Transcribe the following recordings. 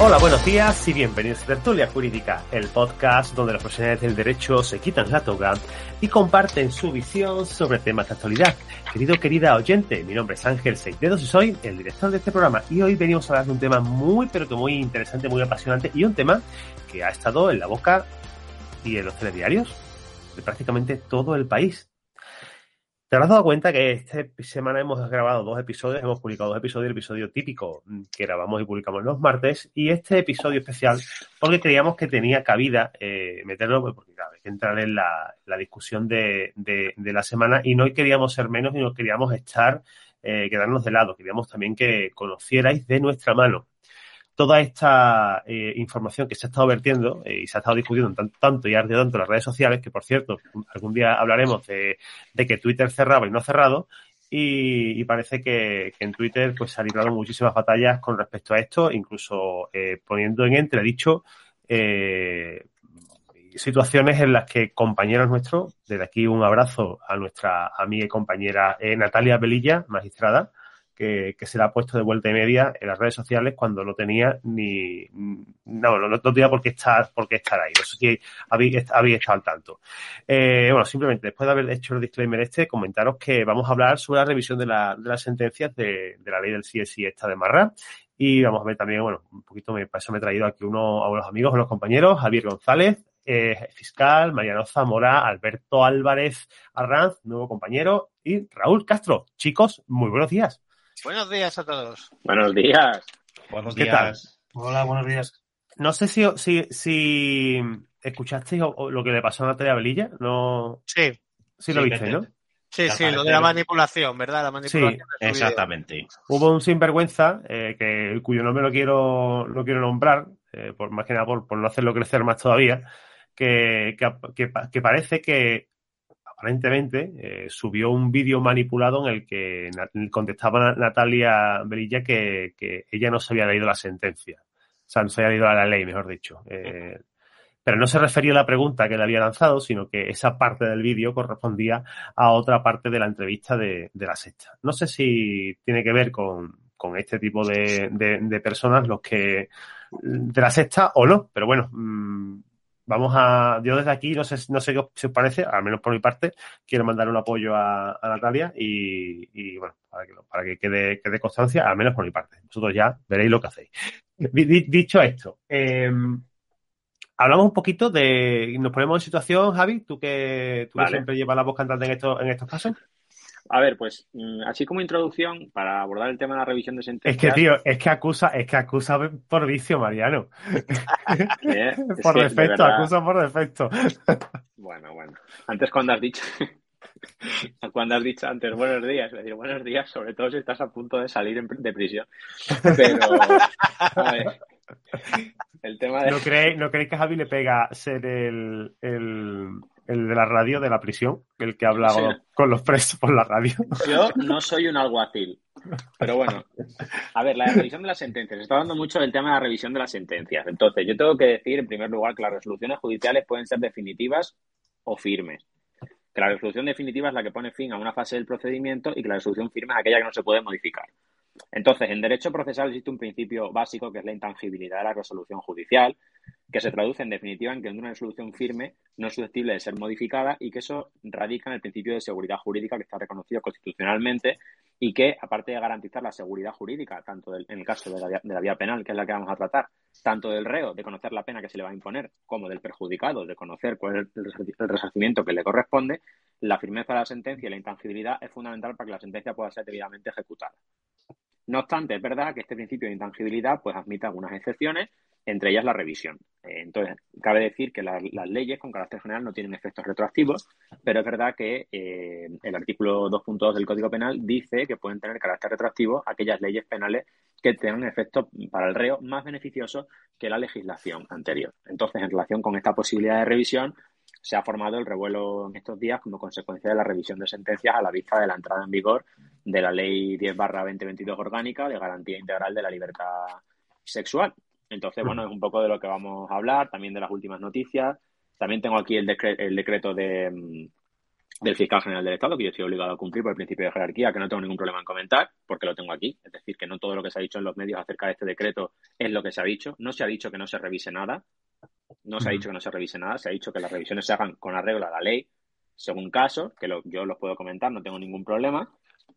Hola, buenos días y bienvenidos a Tertulia Jurídica, el podcast donde los profesionales del derecho se quitan la toga y comparten su visión sobre temas de actualidad. Querido, querida oyente, mi nombre es Ángel Seitedos y soy el director de este programa y hoy venimos a hablar de un tema muy, pero que muy interesante, muy apasionante y un tema que ha estado en la boca y en los telediarios de prácticamente todo el país. Te habrás dado cuenta que esta semana hemos grabado dos episodios, hemos publicado dos episodios, el episodio típico que grabamos y publicamos los martes, y este episodio especial, porque creíamos que tenía cabida eh, meterlo, pues, porque claro, hay que entrar en la, discusión de, de, la semana, y no queríamos ser menos, y no queríamos estar, eh, quedarnos de lado, queríamos también que conocierais de nuestra mano toda esta eh, información que se ha estado vertiendo eh, y se ha estado discutiendo tanto, y ardido tanto en las redes sociales, que por cierto, algún día hablaremos de, que Twitter cerraba y no ha cerrado, y, parece que, en Twitter pues se han librado muchísimas batallas con respecto a esto, incluso eh, poniendo en entredicho situaciones en las que compañeros nuestros, desde aquí un abrazo a nuestra amiga y compañera Natalia Belilla, magistrada, que, se le ha puesto de vuelta y media en las redes sociales cuando no tenía ni. No, no, tenía por qué estar, por qué estar ahí. No sé si habéis, estado al tanto. Eh, bueno, simplemente después de haber hecho el disclaimer este, comentaros que vamos a hablar sobre la revisión de, la, de las sentencias de, de, la ley del CSI esta de Marra. Y vamos a ver también, bueno, un poquito, me, para eso me he traído aquí uno a unos amigos, a unos compañeros, Javier González, eh, fiscal, Mariano Zamora, Alberto Álvarez Arranz, nuevo compañero, y Raúl Castro. Chicos, muy buenos días. Buenos días a todos. Buenos días. Buenos ¿Qué tal? Hola, buenos días. No sé si, si, si escuchasteis lo que le pasó a Natalia Belilla. No... Sí. Sí lo viste, ¿no? Sí, sí, lo de la manipulación, ¿verdad? La manipulación. Sí, exactamente. Hubo un sinvergüenza, eh, que, cuyo nombre no quiero, no quiero nombrar, eh, por más que nada por, por, no hacerlo crecer más todavía, que, que, que parece que aparentemente, eh, subió un vídeo manipulado en el que contestaba Natalia Belilla que, ella no se había leído la sentencia. O sea, no se había leído la ley, mejor dicho. Eh, pero no se refería a la pregunta que le había lanzado, sino que esa parte del vídeo correspondía a otra parte de la entrevista de, la sexta. No sé si tiene que ver con, este tipo de, personas los que de la sexta o no, pero bueno, mm, vamos a, yo desde aquí, no sé, no sé qué os parece, al menos por mi parte, quiero mandar un apoyo a, Natalia y, bueno, para que, quede, quede, constancia, al menos por mi parte. Vosotros ya veréis lo que hacéis. Dicho esto, em, hablamos un poquito de, nos ponemos en situación, Javi, tú que, tú siempre llevas la voz cantante en estos, en estos casos. A ver, pues mm, así como introducción para abordar el tema de la revisión de sentencias. Es que, tío, es que acusa, es que acusa por vicio, Mariano. por defecto, acusa por defecto. bueno, bueno. Antes cuando has dicho, cuando has dicho antes buenos días, decir buenos días, sobre todo si estás a punto de salir de prisión. Pero, a ver, el tema de... ¿No creéis, ¿No creéis que a Javi le pega ser el, el el de la radio de la prisión, el que habla con los presos por la radio. Yo no soy un alguacil, pero bueno. A ver, la revisión de las sentencias. Se está hablando mucho del tema de la revisión de las sentencias. Entonces, yo tengo que decir, en primer lugar, que las resoluciones judiciales pueden ser definitivas o firmes. Que la resolución definitiva es la que pone fin a una fase del procedimiento y que la resolución firme es aquella que no se puede modificar. Entonces, en derecho procesal existe un principio básico que es la intangibilidad de la resolución judicial, que se traduce en definitiva en que una resolución firme no es susceptible de ser modificada y que eso radica en el principio de seguridad jurídica que está reconocido constitucionalmente y que, aparte de garantizar la seguridad jurídica, tanto en el caso de la, de la, vía penal, que es la que vamos a tratar, tanto del reo, de conocer la pena que se le va a imponer, como del perjudicado, de conocer cuál es el resarcimiento que le corresponde, la firmeza de la sentencia y la intangibilidad es fundamental para que la sentencia pueda ser debidamente ejecutada. No obstante, es verdad que este principio de intangibilidad pues admite algunas excepciones, entre ellas la revisión. Eh, entonces, cabe decir que las, leyes con carácter general no tienen efectos retroactivos, pero es verdad que eh, el artículo 2.2 del Código Penal dice que pueden tener carácter retroactivo aquellas leyes penales que tengan efectos para el reo más beneficiosos que la legislación anterior. Entonces, en relación con esta posibilidad de revisión, se ha formado el revuelo en estos días como consecuencia de la revisión de sentencias a la vista de la entrada en vigor de la Ley 10 2022 orgánica de garantía integral de la libertad sexual. Entonces, bueno, es un poco de lo que vamos a hablar, también de las últimas noticias. También tengo aquí el, el decreto de, del fiscal general del Estado, que yo estoy obligado a cumplir por el principio de jerarquía, que no tengo ningún problema en comentar, porque lo tengo aquí. Es decir, que no todo lo que se ha dicho en los medios acerca de este decreto es lo que se ha dicho. No se ha dicho que no se revise nada. No se ha dicho que no se revise nada. Se ha dicho que las revisiones se hagan con arreglo a la ley, según caso, que yo los puedo comentar, no tengo ningún problema.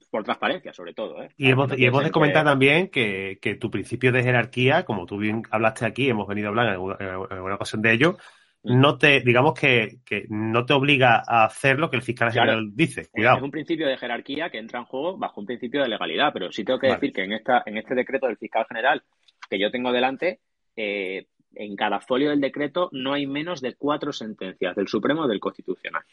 Por transparencia, sobre todo. ¿eh? Y hemos, y hemos de comentar también que, que, tu principio de jerarquía, como tú bien hablaste aquí, hemos venido a hablar en alguna, en alguna ocasión de ello, no te, digamos que, que, no te obliga a hacer lo que el fiscal general dice. Cuidado. Es un principio de jerarquía que entra en juego bajo un principio de legalidad, pero sí tengo que vale. decir que en esta, en este decreto del fiscal general que yo tengo delante, eh, en cada folio del decreto no hay menos de cuatro sentencias del Supremo y del Constitucional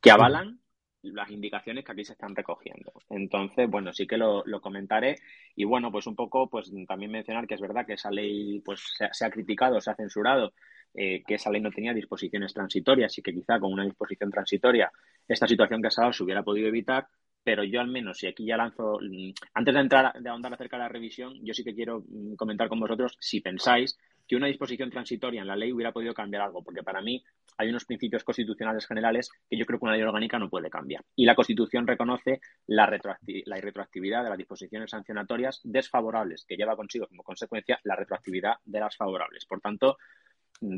que avalan las indicaciones que aquí se están recogiendo. Entonces, bueno, sí que lo, comentaré y bueno, pues un poco, pues también mencionar que es verdad que esa ley pues se, ha criticado, se ha censurado eh, que esa ley no tenía disposiciones transitorias y que quizá con una disposición transitoria esta situación que ha estado se hubiera podido evitar, pero yo al menos, si aquí ya lanzo, mm, antes de entrar, de ahondar acerca de la revisión, yo sí que quiero mm, comentar con vosotros si pensáis que una disposición transitoria en la ley hubiera podido cambiar algo, porque para mí hay unos principios constitucionales generales que yo creo que una ley orgánica no puede cambiar. Y la Constitución reconoce la, retroactiv la irretroactividad de las disposiciones sancionatorias desfavorables, que lleva consigo como consecuencia la retroactividad de las favorables. Por tanto,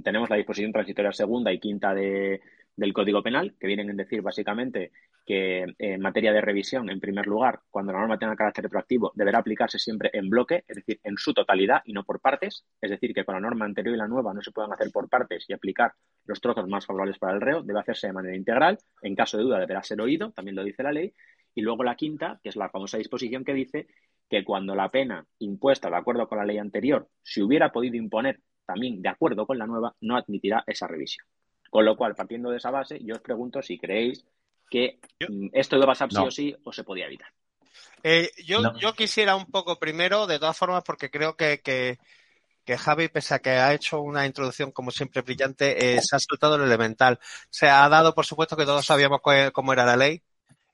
tenemos la disposición transitoria segunda y quinta de, del Código Penal, que vienen a decir básicamente que en materia de revisión, en primer lugar, cuando la norma tenga carácter retroactivo, deberá aplicarse siempre en bloque, es decir, en su totalidad y no por partes. Es decir, que con la norma anterior y la nueva no se puedan hacer por partes y aplicar los trozos más favorables para el reo, debe hacerse de manera integral. En caso de duda, deberá ser oído, también lo dice la ley. Y luego la quinta, que es la famosa disposición que dice que cuando la pena impuesta de acuerdo con la ley anterior se hubiera podido imponer también de acuerdo con la nueva, no admitirá esa revisión. Con lo cual, partiendo de esa base, yo os pregunto si creéis que yo, mm, esto iba a pasar no. sí o sí o se podía evitar. Eh, yo, no. yo, quisiera un poco primero, de todas formas, porque creo que, que, que, Javi, pese a que ha hecho una introducción como siempre brillante, eh, se ha saltado lo elemental. Se ha dado, por supuesto, que todos sabíamos cómo era la ley,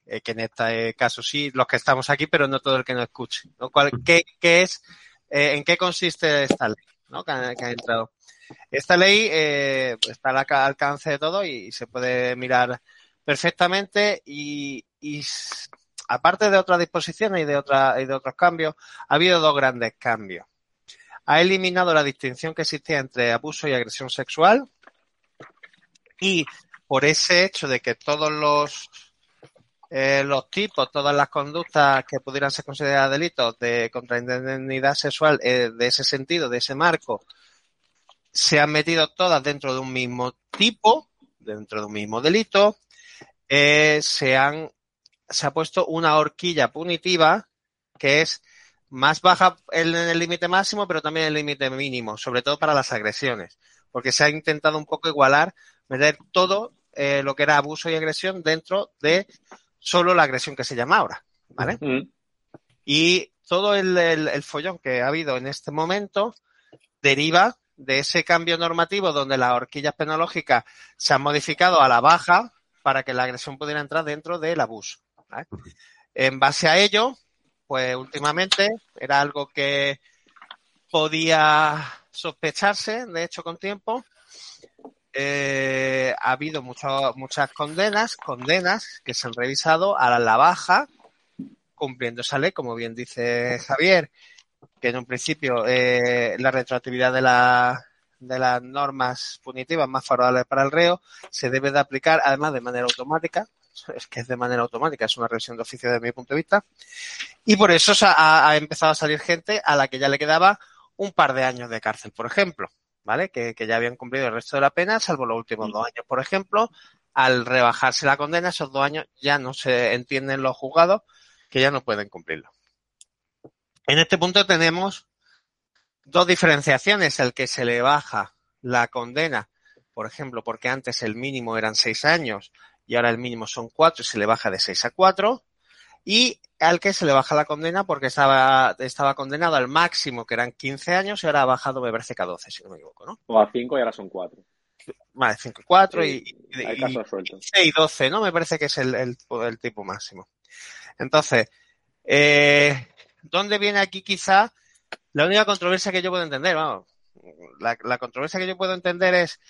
eh, que en este caso sí, los que estamos aquí, pero no todo el que nos escuche. ¿no? ¿Cuál, qué, ¿Qué es, eh, en qué consiste esta ley? ¿no? que, ha, que ha entrado. Esta ley eh, está al alcance de todo y se puede mirar perfectamente y, aparte de otras disposiciones y de, otra, y de otros cambios, ha habido dos grandes cambios. Ha eliminado la distinción que existía entre abuso y agresión sexual y por ese hecho de que todos los eh, los tipos, todas las conductas que pudieran ser consideradas delitos de contra indemnidad sexual eh, de ese sentido, de ese marco, se han metido todas dentro de un mismo tipo, dentro de un mismo delito, eh, se han se ha puesto una horquilla punitiva que es más baja en el límite máximo, pero también el límite mínimo, sobre todo para las agresiones, porque se ha intentado un poco igualar, meter todo eh, lo que era abuso y agresión dentro de solo la agresión que se llama ahora, ¿vale? Uh -huh. Y todo el, el, el, follón que ha habido en este momento deriva de ese cambio normativo donde las horquillas penológicas se han modificado a la baja para que la agresión pudiera entrar dentro del abuso. ¿vale? En base a ello, pues últimamente era algo que podía sospecharse, de hecho, con tiempo, eh, ha habido mucho, muchas condenas, condenas que se han revisado a la baja, cumpliendo esa ley, como bien dice Javier, que en un principio eh, la retroactividad de, la, de las normas punitivas más favorables para el reo se debe de aplicar además de manera automática, es que es de manera automática, es una revisión de oficio desde mi punto de vista, y por eso ha, ha empezado a salir gente a la que ya le quedaba un par de años de cárcel, por ejemplo. ¿vale? Que, que, ya habían cumplido el resto de la pena, salvo los últimos dos años, por ejemplo. Al rebajarse la condena, esos dos años ya no se entienden los juzgados que ya no pueden cumplirlo. En este punto tenemos dos diferenciaciones. El que se le baja la condena, por ejemplo, porque antes el mínimo eran seis años y ahora el mínimo son cuatro y se le baja de seis a cuatro. Y al que se le baja la condena porque estaba, estaba condenado al máximo, que eran 15 años, y ahora ha bajado, me parece que a 12, si no me equivoco, ¿no? O a 5 y ahora son 4. Vale, 5 y 4 sí, y, hay casos sueltos. y 12, ¿no? Me parece que es el, el, el tipo máximo. Entonces, eh, ¿dónde viene aquí quizá la única controversia que yo puedo entender? Vamos, la, la controversia que yo puedo entender es,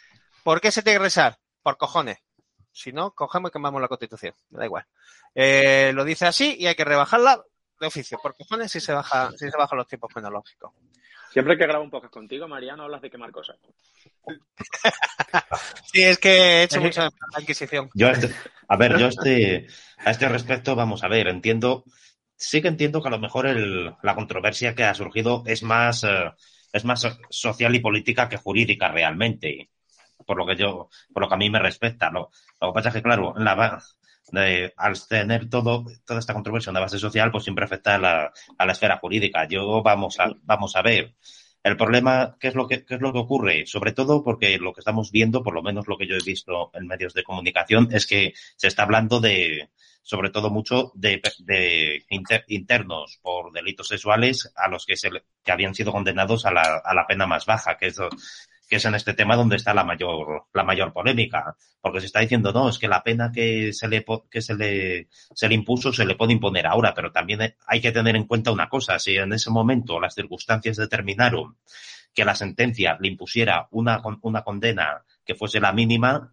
¿por qué se tiene que rezar? Por cojones. Si no, cogemos y quemamos la Constitución. Me da igual. Eh, lo dice así y hay que rebajarla de oficio. Por cojones si se baja, si se bajan los tiempos penológicos. Siempre que grabo un poco contigo, Mariano, hablas de quemar cosas. sí, es que he hecho mucha adquisición. Yo este, a ver, yo este, a este respecto, vamos a ver, entiendo, sí que entiendo que a lo mejor el, la controversia que ha surgido es más, eh, es más social y política que jurídica realmente, por lo que yo, por lo que a mí me respecta. Lo, lo que pasa es que, claro, la, de, al tener todo, toda esta controversia en la base social, pues siempre afecta a la, a la esfera jurídica. Yo vamos a, vamos a ver. El problema, ¿qué es, lo que, ¿qué es lo que ocurre? Sobre todo porque lo que estamos viendo, por lo menos lo que yo he visto en medios de comunicación, es que se está hablando de, sobre todo mucho de, de inter, internos por delitos sexuales a los que, se, que habían sido condenados a la, a la pena más baja, que es que es en este tema donde está la mayor, la mayor polémica, porque se está diciendo, no, es que la pena que se le, que se le, se le impuso se le puede imponer ahora, pero también hay que tener en cuenta una cosa, si en ese momento las circunstancias determinaron que la sentencia le impusiera una, una condena que fuese la mínima,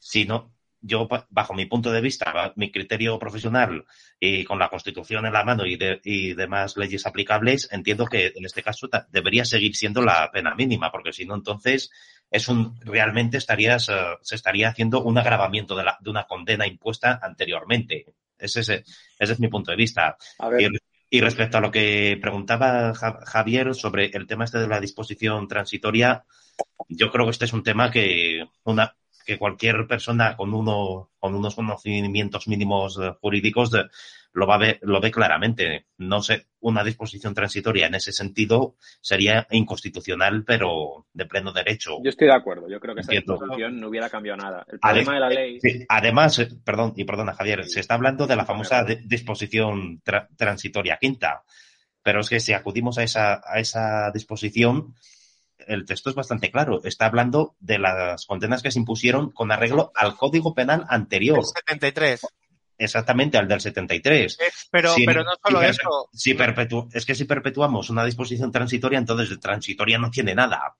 si no, yo, bajo mi punto de vista, mi criterio profesional y con la Constitución en la mano y, de, y demás leyes aplicables, entiendo que en este caso debería seguir siendo la pena mínima, porque si no, entonces es un realmente estarías uh, se estaría haciendo un agravamiento de, la, de, una condena impuesta anteriormente. Ese es, ese es mi punto de vista. Y, y, respecto a lo que preguntaba Javier sobre el tema este de la disposición transitoria, yo creo que este es un tema que una que cualquier persona con uno con unos conocimientos mínimos eh, jurídicos de, lo va a ver, lo ve claramente. No sé, una disposición transitoria en ese sentido sería inconstitucional, pero de pleno derecho. Yo estoy de acuerdo. Yo creo que esa disposición no hubiera cambiado nada. El problema de la ley. Sí, además, eh, perdón, y perdona, Javier, sí. se está hablando de la famosa disposición tra transitoria quinta. Pero es que si acudimos a esa, a esa disposición, el texto es bastante claro. Está hablando de las condenas que se impusieron con arreglo al Código Penal anterior. El 73. Exactamente, al del 73. Pero, si, pero no solo si eso. Si perpetu es que si perpetuamos una disposición transitoria, entonces de transitoria no tiene nada.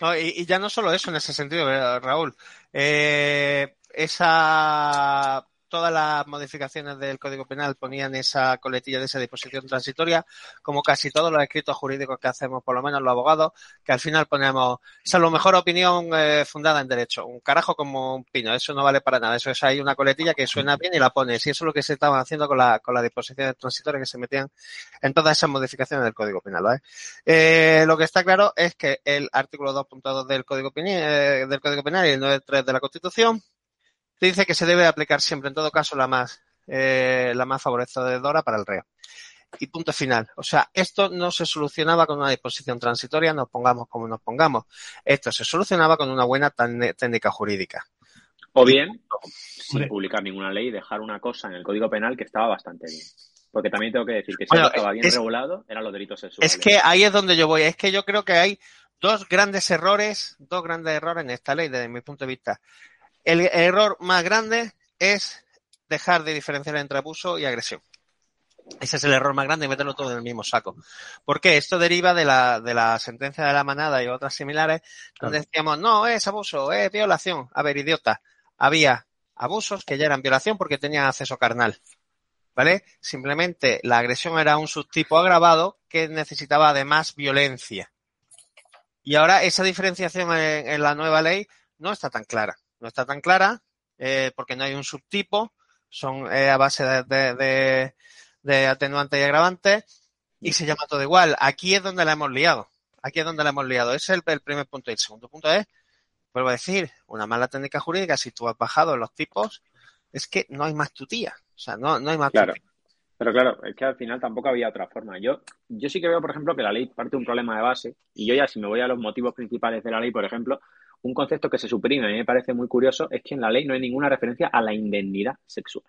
No, y, y, ya no solo eso en ese sentido, Raúl. Eh, esa todas las modificaciones del Código Penal ponían esa coletilla de esa disposición transitoria, como casi todos los escritos jurídicos que hacemos, por lo menos los abogados, que al final ponemos, la mejor opinión eh, fundada en derecho, un carajo como un pino, eso no vale para nada, eso es ahí una coletilla que suena bien y la pones, y eso es lo que se estaba haciendo con la, con las disposiciones transitorias que se metían en todas esas modificaciones del Código Penal. Eh, lo que está claro es que el artículo 2.2 del eh, del Código Penal y el 9.3 de la Constitución dice que se debe aplicar siempre, en todo caso, la más, eh, la más favorecedora para el reo. Y punto final. O sea, esto no se solucionaba con una disposición transitoria, nos pongamos como nos pongamos. Esto se solucionaba con una buena técnica jurídica. O bien, sin publicar ninguna ley, dejar una cosa en el Código Penal que estaba bastante bien. Porque también tengo que decir que si bueno, estaba bien es, regulado, eran los delitos sexuales. Es que ahí es donde yo voy. Es que yo creo que hay dos grandes errores, dos grandes errores en esta ley desde mi punto de vista. El error más grande es dejar de diferenciar entre abuso y agresión. Ese es el error más grande y meterlo todo en el mismo saco. ¿Por qué? Esto deriva de la, de la sentencia de la manada y otras similares, donde claro. decíamos, no, es abuso, es violación. A ver, idiota, había abusos que ya eran violación porque tenían acceso carnal. ¿Vale? Simplemente la agresión era un subtipo agravado que necesitaba además violencia. Y ahora esa diferenciación en, en la nueva ley no está tan clara no está tan clara eh, porque no hay un subtipo, son eh, a base de, de, de, de atenuantes y agravantes y se llama todo igual. Aquí es donde la hemos liado. Aquí es donde la hemos liado. Ese es el, el primer punto. Y el segundo punto es, vuelvo a decir, una mala técnica jurídica, si tú has bajado los tipos, es que no hay más tutía. O sea, no, no hay más claro. tutía. Pero claro, es que al final tampoco había otra forma. Yo, yo sí que veo, por ejemplo, que la ley parte de un problema de base, y yo ya si me voy a los motivos principales de la ley, por ejemplo, un concepto que se suprime, a mí me parece muy curioso, es que en la ley no hay ninguna referencia a la indemnidad sexual.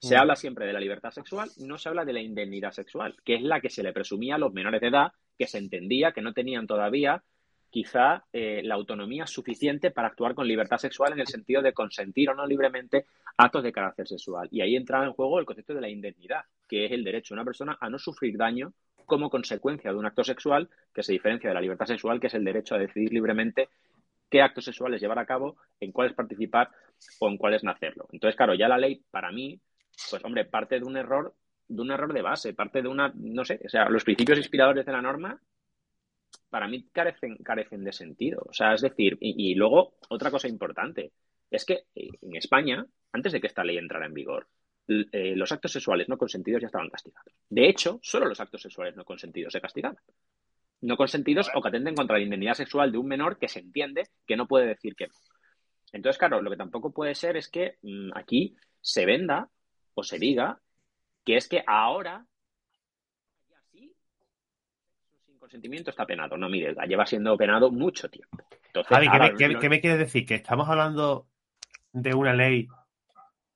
Se mm. habla siempre de la libertad sexual, no se habla de la indemnidad sexual, que es la que se le presumía a los menores de edad, que se entendía que no tenían todavía quizá eh, la autonomía suficiente para actuar con libertad sexual en el sentido de consentir o no libremente actos de carácter sexual. Y ahí entraba en juego el concepto de la indemnidad, que es el derecho de una persona a no sufrir daño como consecuencia de un acto sexual que se diferencia de la libertad sexual, que es el derecho a decidir libremente qué actos sexuales llevar a cabo, en cuáles participar o en cuáles no hacerlo. Entonces, claro, ya la ley, para mí, pues hombre, parte de un error, de un error de base, parte de una, no sé, o sea, los principios inspiradores de la norma, para mí carecen, carecen de sentido. O sea, es decir, y, luego, otra cosa importante, es que eh, en España, antes de que esta ley entrara en vigor, eh, los actos sexuales no consentidos ya estaban castigados. De hecho, solo los actos sexuales no consentidos se castigaban. No consentidos o que atenten contra la indemnidad sexual de un menor que se entiende que no puede decir que no. Entonces, claro, lo que tampoco puede ser es que mm, aquí se venda o se diga que es que ahora sin consentimiento está penado. No, mire, lleva siendo penado mucho tiempo. ¿qué, me, quiere decir? Que estamos hablando de una ley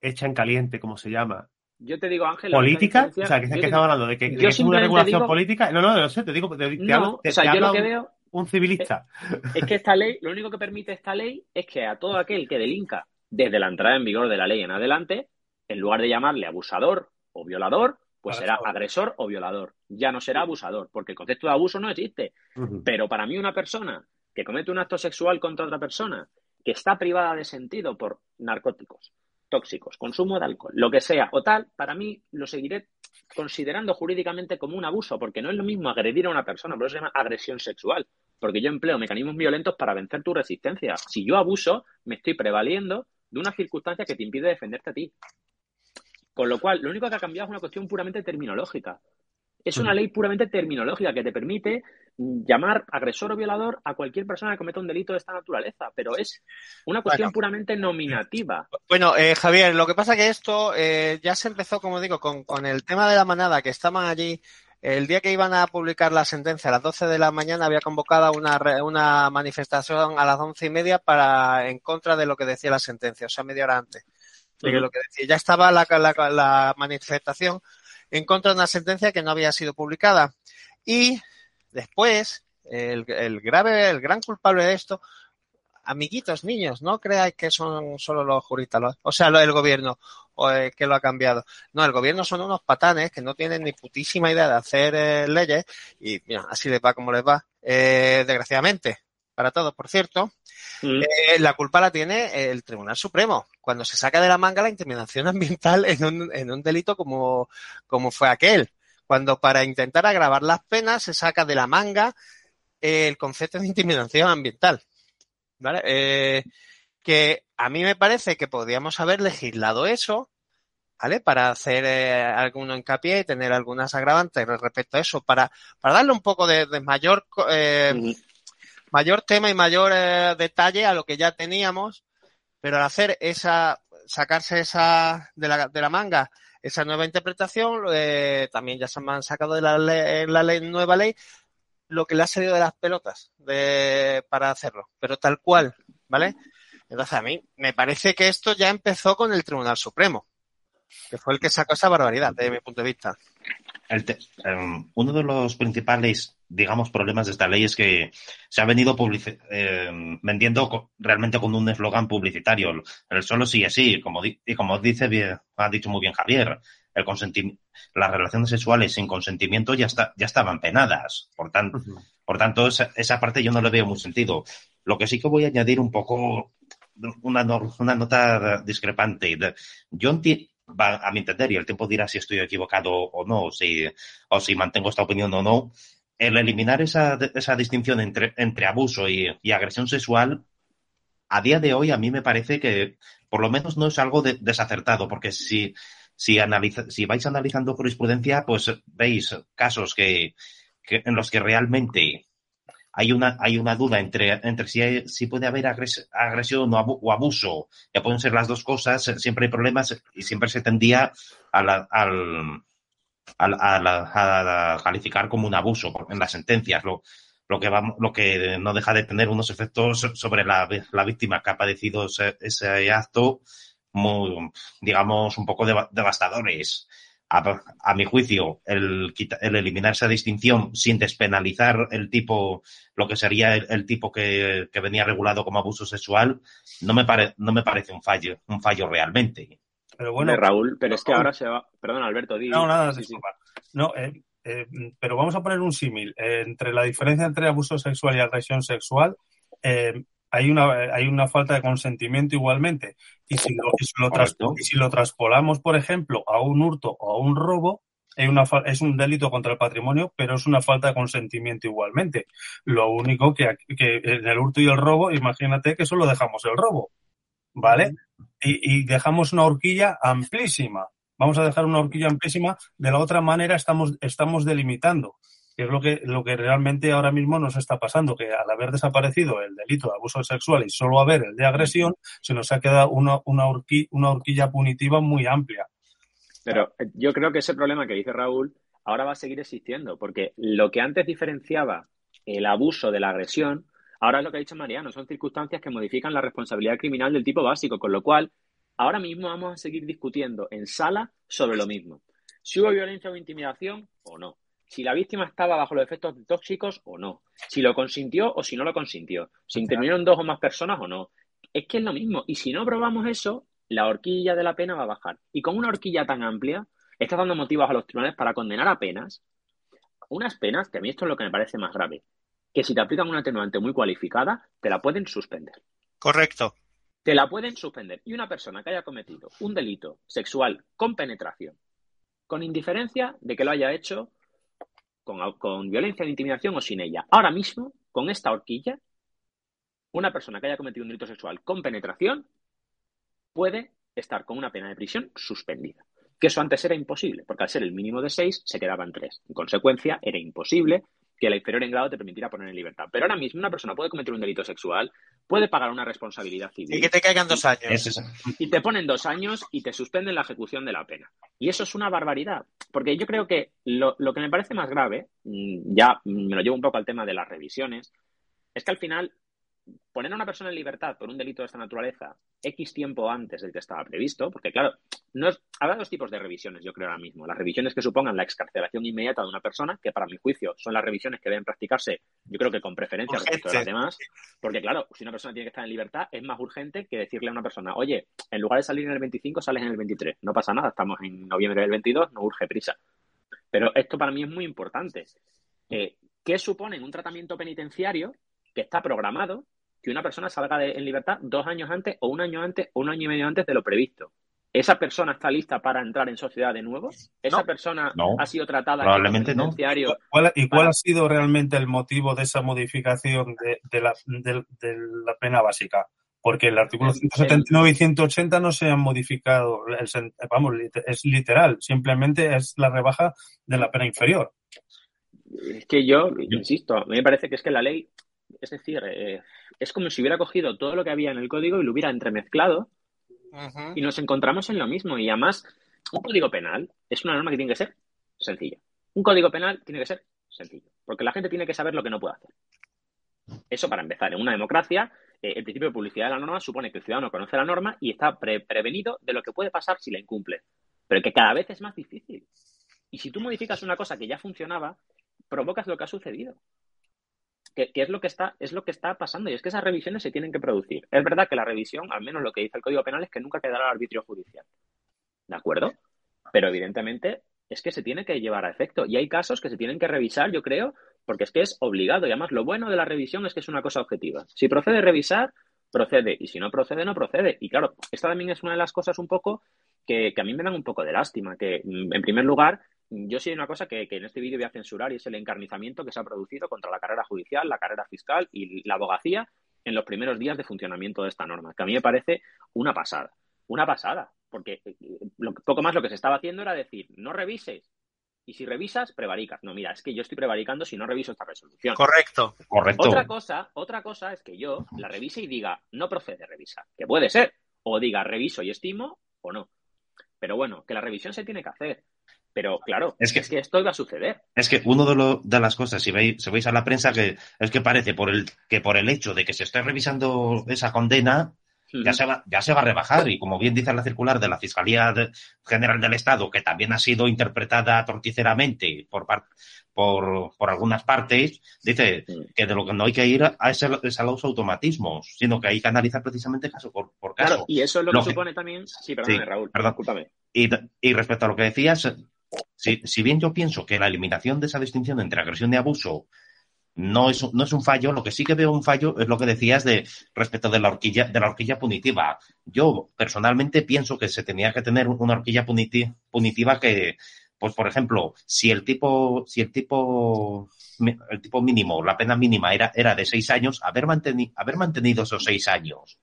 hecha en caliente, como se llama, yo te digo, Ángel. ¿Política? O sea, que, estamos hablando de que, es una regulación política. No, no, no sé, te digo, te, no, o sea, yo lo que veo un civilista. Es, que esta ley, lo único que permite esta ley es que a todo aquel que delinca desde la entrada en vigor de la ley en adelante, en lugar de llamarle abusador o violador, pues será agresor o violador. Ya no será abusador, porque el concepto de abuso no existe. Pero para mí una persona que comete un acto sexual contra otra persona, que está privada de sentido por narcóticos, tóxicos, consumo de alcohol, lo que sea o tal, para mí lo seguiré considerando jurídicamente como un abuso, porque no es lo mismo agredir a una persona, por eso se llama agresión sexual, porque yo empleo mecanismos violentos para vencer tu resistencia. Si yo abuso, me estoy prevaliendo de una circunstancia que te impide defenderte a ti. Con lo cual, lo único que ha cambiado es una cuestión puramente terminológica. Es una ley puramente terminológica que te permite llamar agresor o violador a cualquier persona que cometa un delito de esta naturaleza, pero es una cuestión puramente nominativa. Bueno, eh, Javier, lo que pasa que esto eh, ya se empezó, como digo, con, con el tema de la manada, que estaban allí el día que iban a publicar la sentencia a las 12 de la mañana había convocado una, una manifestación a las once y media para en contra de lo que decía la sentencia, o sea, media hora antes. De lo que decía. Ya estaba la, la, manifestación en contra de una sentencia que no había sido publicada. Y después, el, el grave, el gran culpable de esto amiguitos niños, no creáis que son solo los juristas, o sea, el gobierno eh, que lo ha cambiado. No, el gobierno son unos patanes que no tienen ni putísima idea de hacer eh, leyes y mira, así les va como les va. Eh, desgraciadamente, para todos, por cierto, mm. la culpa la tiene el Tribunal Supremo cuando se saca de la manga la intimidación ambiental en un, en un delito como, como fue aquel. Cuando para intentar agravar las penas se saca de la manga el concepto de intimidación ambiental. ¿vale? Eh, que a mí me parece que podríamos haber legislado eso, ¿vale? Para hacer eh, algún hincapié y tener algunas agravantes respecto a eso, para, para darle un poco de, mayor, eh, mayor tema y mayor eh, detalle a lo que ya teníamos, pero al hacer esa, sacarse esa de la, de la manga, esa nueva interpretación, eh, también ya se han sacado de la, ley, la ley, nueva ley lo que le ha salido de las pelotas de, para hacerlo, pero tal cual, ¿vale? Entonces a mí me parece que esto ya empezó con el Tribunal Supremo, que fue el que sacó esa barbaridad desde mi punto de vista. Em, uno de los principales, digamos, problemas de esta ley es que se ha venido em, vendiendo realmente con un eslogan publicitario. El solo sí es sí, como, y como dice bien, ha dicho muy bien Javier, el las relaciones sexuales sin consentimiento ya, está, ya estaban penadas. Por tanto, por tanto esa, parte yo no le veo muy sentido. Lo que sí que voy a añadir un poco una, una nota discrepante. Yo entiendo, a mi entender, y el tiempo dirá si estoy equivocado o no, si, o si mantengo esta opinión o no, el eliminar esa, esa distinción entre, entre abuso y, y, agresión sexual, a día de hoy a mí me parece que por lo menos no es algo desacertado, porque si, si, analiza, si vais analizando jurisprudencia, pues veis casos que, que en los que realmente hay una, hay una duda entre, entre si, si puede haber agresión o, abuso, ya pueden ser las dos cosas, siempre hay problemas y siempre se tendía a, la, al, a, calificar como un abuso en las sentencias, lo, lo, que va, lo que no deja de tener unos efectos sobre la, la víctima que ha padecido ese, ese acto muy, digamos, un poco devastadores. A, mi juicio, el, el, eliminar esa distinción sin despenalizar el tipo, lo que sería el, tipo que, que, venía regulado como abuso sexual, no me, pare, no me parece un fallo, un fallo realmente. Pero bueno, Raúl, pero es que ahora se va. Perdón, Alberto, di. No, nada, sí, No, eh, eh, pero vamos a poner un símil. Eh, entre la diferencia entre abuso sexual y agresión sexual, hay una, hay una falta de consentimiento igualmente. Y si lo, y si lo, y si lo traspolamos, por ejemplo, a un hurto o a un robo, una, es un delito contra el patrimonio, pero es una falta de consentimiento igualmente. Lo único que, que en el hurto y el robo, imagínate que solo dejamos el robo, ¿vale? Y, y dejamos una horquilla amplísima. Vamos a dejar una horquilla amplísima. De la otra manera estamos, estamos delimitando es lo que, lo que realmente ahora mismo nos está pasando, que al haber desaparecido el delito de abuso sexual y solo haber el de agresión, se nos ha quedado una, una, una horquilla punitiva muy amplia. Pero eh, yo creo que ese problema que dice Raúl ahora va a seguir existiendo, porque lo que antes diferenciaba el abuso de la agresión, ahora es lo que ha dicho Mariano, son circunstancias que modifican la responsabilidad criminal del tipo básico, con lo cual ahora mismo vamos a seguir discutiendo en sala sobre lo mismo. Si hubo violencia o intimidación o no. Si la víctima estaba bajo los efectos tóxicos o no. Si lo consintió o si no lo consintió. Si intervinieron dos o más personas o no. Es que es lo mismo. Y si no probamos eso, la horquilla de la pena va a bajar. Y con una horquilla tan amplia, estás dando motivos a los tribunales para condenar a penas, unas penas, que a mí esto es lo que me parece más grave, que si te aplican una atenuante muy cualificada, te la pueden suspender. Correcto. Te la pueden suspender. Y una persona que haya cometido un delito sexual con penetración, con indiferencia de que lo haya hecho con, violencia de intimidación o sin ella, ahora mismo, con esta horquilla, una persona que haya cometido un delito sexual con penetración puede estar con una pena de prisión suspendida. Que eso antes era imposible, porque al ser el mínimo de seis se quedaba en tres. En consecuencia, era imposible que la inferior en grado te permitiera poner en libertad. Pero ahora mismo una persona puede cometer un delito sexual, puede pagar una responsabilidad civil. Y que te caigan dos años. Y te ponen dos años y te suspenden la ejecución de la pena. Y eso es una barbaridad. Porque yo creo que lo, lo que me parece más grave, mm, ya me lo llevo un poco al tema de las revisiones, es que al final poner a una persona en libertad por un delito de esta naturaleza X tiempo antes del que estaba previsto, porque claro, no es, habrá dos tipos de revisiones, yo creo ahora mismo. Las revisiones que supongan la excarcelación inmediata de una persona, que para mi juicio son las revisiones que deben practicarse, yo creo que con preferencia respecto a las demás, porque claro, si una persona tiene que estar en libertad, es más urgente que decirle a una persona, oye, en lugar de salir en el 25, sales en el 23. No pasa nada, estamos en noviembre del 22, no urge prisa. Pero esto para mí es muy importante. Eh, ¿Qué supone un tratamiento penitenciario que está programado que una persona salga en libertad dos años antes o un año antes o un año y medio antes de lo previsto. ¿Esa persona está lista para entrar en sociedad de nuevo? ¿Esa persona ha sido tratada probablemente no. ¿Y cuál ha sido realmente el motivo de esa modificación de, la, pena básica? Porque el artículo 179 y 180 no se han modificado. vamos, es literal. Simplemente es la rebaja de la pena inferior. Es que yo, insisto, a mí me parece que es que la ley es decir, eh, es como si hubiera cogido todo lo que había en el código y lo hubiera entremezclado y nos encontramos en lo mismo. Y además, un código penal es una norma que tiene que ser sencilla. Un código penal tiene que ser sencillo, porque la gente tiene que saber lo que no puede hacer. Eso para empezar. En una democracia, eh, el principio de publicidad de la norma supone que el ciudadano conoce la norma y está prevenido de lo que puede pasar si la incumple. Pero que cada vez es más difícil. Y si tú modificas una cosa que ya funcionaba, provocas lo que ha sucedido que, es lo que está, es lo que está pasando, y es que esas revisiones se tienen que producir. Es verdad que la revisión, al menos lo que dice el Código Penal, es que nunca quedará al arbitrio judicial. ¿De acuerdo? Pero evidentemente es que se tiene que llevar a efecto. Y hay casos que se tienen que revisar, yo creo, porque es que es obligado. Y además lo bueno de la revisión es que es una cosa objetiva. Si procede revisar, procede. Y si no procede, no procede. Y claro, esta también es una de las cosas un poco que, que a mí me dan un poco de lástima. Que, en primer lugar, yo sí hay una cosa que, en este vídeo voy a censurar y es el encarnizamiento que se ha producido contra la carrera judicial, la carrera fiscal y la abogacía en los primeros días de funcionamiento de esta norma, que a mí me parece una pasada, una pasada, porque eh, poco más lo que se estaba haciendo era decir, no revises, y si revisas, prevaricas. No, mira, es que yo estoy prevaricando si no reviso esta resolución. Correcto. Correcto. Otra cosa, otra cosa es que yo la revise y diga, no procede revisar, que puede ser, o diga, reviso y estimo o no. Pero bueno, que la revisión se tiene que hacer. Pero claro, es que, esto iba a suceder. Es que uno de, lo, de las cosas, si veis, si veis a la prensa, que es que parece por el, que por el hecho de que se esté revisando esa condena, ya, se va, ya se va a rebajar. Y como bien dice la circular de la Fiscalía General del Estado, que también ha sido interpretada torticeramente por, por, por algunas partes, dice que de lo que no hay que ir a es, a los automatismos, sino que hay que analizar precisamente caso por, caso. Claro, y eso es lo, que, supone también. Sí, perdón, Raúl, perdón. Y, y respecto a lo que decías, si, bien yo pienso que la eliminación de esa distinción entre agresión y abuso no es, no es un fallo. Lo que sí que veo un fallo es lo que decías de respecto de la horquilla, de la horquilla punitiva. Yo personalmente pienso que se tenía que tener una horquilla punitiva que, pues por ejemplo, si el tipo, si el tipo, el tipo mínimo, la pena mínima era, era de seis años, haber, mantenido haber mantenido esos seis años.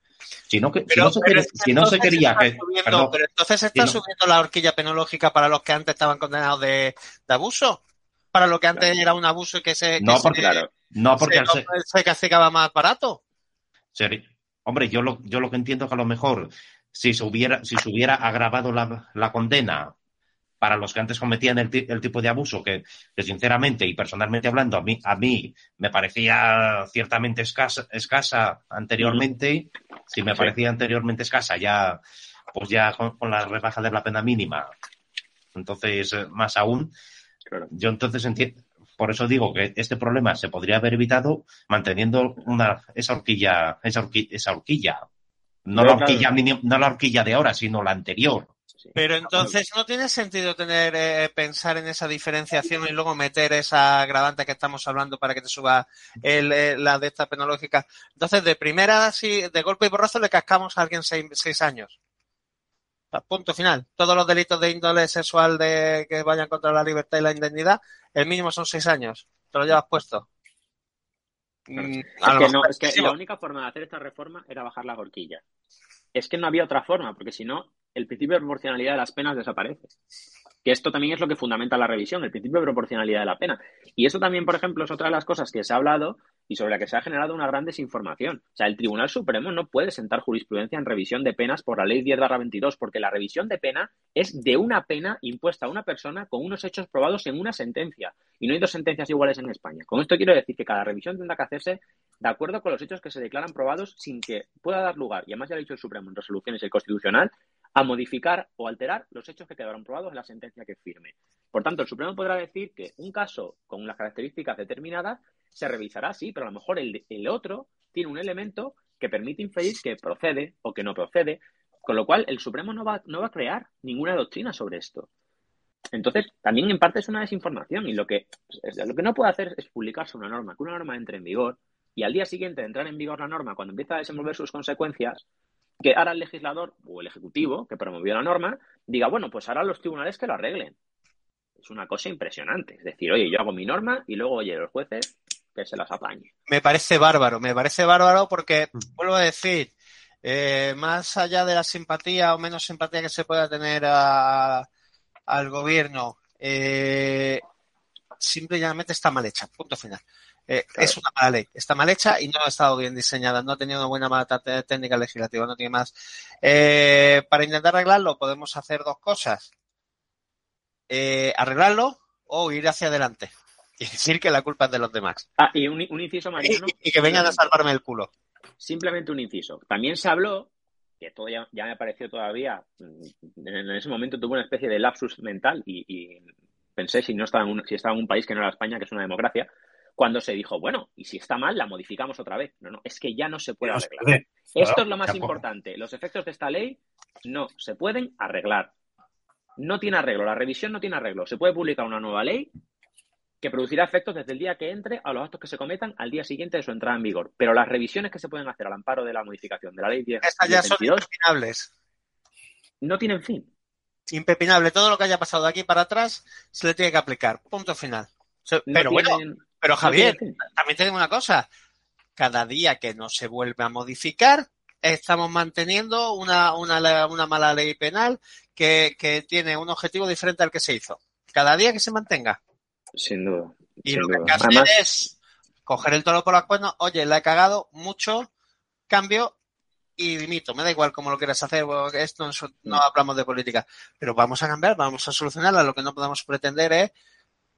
Si no, que, si no, se, quería que. pero entonces está subiendo la horquilla penológica para los que antes estaban condenados de, de abuso para lo que antes era un abuso y que se. no, porque, claro. no porque se, se, castigaba más barato. Hombre, yo lo, yo lo que entiendo que a lo mejor si se hubiera, si se hubiera agravado la, condena para los que antes cometían el, tipo de abuso que, sinceramente y personalmente hablando a mí a mí me parecía ciertamente escasa, escasa anteriormente si me parecía anteriormente escasa ya pues ya con, con la rebaja de la pena mínima entonces eh, más aún yo entonces entiendo, por eso digo que este problema se podría haber evitado manteniendo una, esa horquilla, esa horquilla, esa horquilla. No, la horquilla no la horquilla de ahora, sino la anterior. Pero entonces no tiene sentido tener eh, pensar en esa diferenciación y luego meter esa agravante que estamos hablando para que te suba el, eh, la de esta penológica. Entonces, de primera, así, de golpe y borrazo, le cascamos a alguien seis años. Punto final. Todos los delitos de índole sexual de que vayan contra la libertad y la indemnidad, el mínimo son seis años. Te lo llevas puesto. Mm, es, que, la única forma de hacer esta reforma era bajar la horquilla. Es que no había otra forma, porque si no, el principio de proporcionalidad de las penas desaparece. Que esto también es lo que fundamenta la revisión, el principio de proporcionalidad de la pena. Y eso también, por ejemplo, es otra de las cosas que se ha hablado y sobre la que se ha generado una gran desinformación. O sea, el Tribunal Supremo no puede sentar jurisprudencia en revisión de penas por la Ley 10-22, porque la revisión de pena es de una pena impuesta a una persona con unos hechos probados en una sentencia. Y no hay dos sentencias iguales en España. Con esto quiero decir que cada revisión tendrá que hacerse de acuerdo con los hechos que se declaran probados sin que pueda dar lugar, y además ya lo ha dicho el Supremo en resoluciones y el Constitucional, a modificar o alterar los hechos que quedaron probados en la sentencia que firme. Por tanto, el Supremo podrá decir que un caso con unas características determinadas se revisará, sí, pero a lo mejor el, otro tiene un elemento que permite inferir que procede o que no procede, con lo cual el Supremo no va, no va a crear ninguna doctrina sobre esto. Entonces, también en parte es una desinformación y lo que, lo que no puede hacer es publicarse una norma, que una norma entre en vigor y al día siguiente de entrar en vigor la norma, cuando empieza a desenvolver sus consecuencias, que ahora el legislador o el ejecutivo que promovió la norma diga, bueno, pues ahora los tribunales que lo arreglen. Es una cosa impresionante. Es decir, oye, yo hago mi norma y luego, oye, los jueces que se las apañe. Me parece bárbaro, me parece bárbaro porque, mm. vuelvo a decir, eh, más allá de la simpatía o menos simpatía que se pueda tener al gobierno, eh, simplemente está mal hecha, punto final. Eh, es una mala ley, está mal hecha y no ha estado bien diseñada, no ha tenido una buena mata técnica legislativa, no tiene más. Eh, para intentar arreglarlo podemos hacer dos cosas. Eh, arreglarlo o ir hacia adelante y decir que la culpa es de los demás. Ah, y un, inciso, Mariano. Y, que vengan a salvarme el culo. Simplemente un inciso. También se habló, que todo ya, me pareció todavía, mm, en, ese momento tuve una especie de lapsus mental y, pensé si no estaba en un, si estaba en un país que no era España, que es una democracia, cuando se dijo, bueno, y si está mal, la modificamos otra vez. No, no, es que ya no se puede arreglar. Esto es lo más importante. Los efectos de esta ley no se pueden arreglar. No tiene arreglo. La revisión no tiene arreglo. Se puede publicar una nueva ley que producirá efectos desde el día que entre a los actos que se cometan al día siguiente de su entrada en vigor. Pero las revisiones que se pueden hacer al amparo de la modificación de la ley 10 Estas ya son impepinables. No tienen fin. Impepinable. Todo lo que haya pasado de aquí para atrás se le tiene que aplicar. Punto final. Pero bueno, pero Javier, también tengo una cosa. Cada día que no se vuelve a modificar, estamos manteniendo una, una, una mala ley penal que, que, tiene un objetivo diferente al que se hizo. Cada día que se mantenga. Sin duda. Y lo que hay que hacer es coger el toro por las cuernos. Oye, la he cagado mucho, cambio y limito. Me da igual cómo lo quieras hacer, esto no, no mm. hablamos de política. Pero vamos a cambiar, vamos a solucionarla. Lo que no podemos pretender es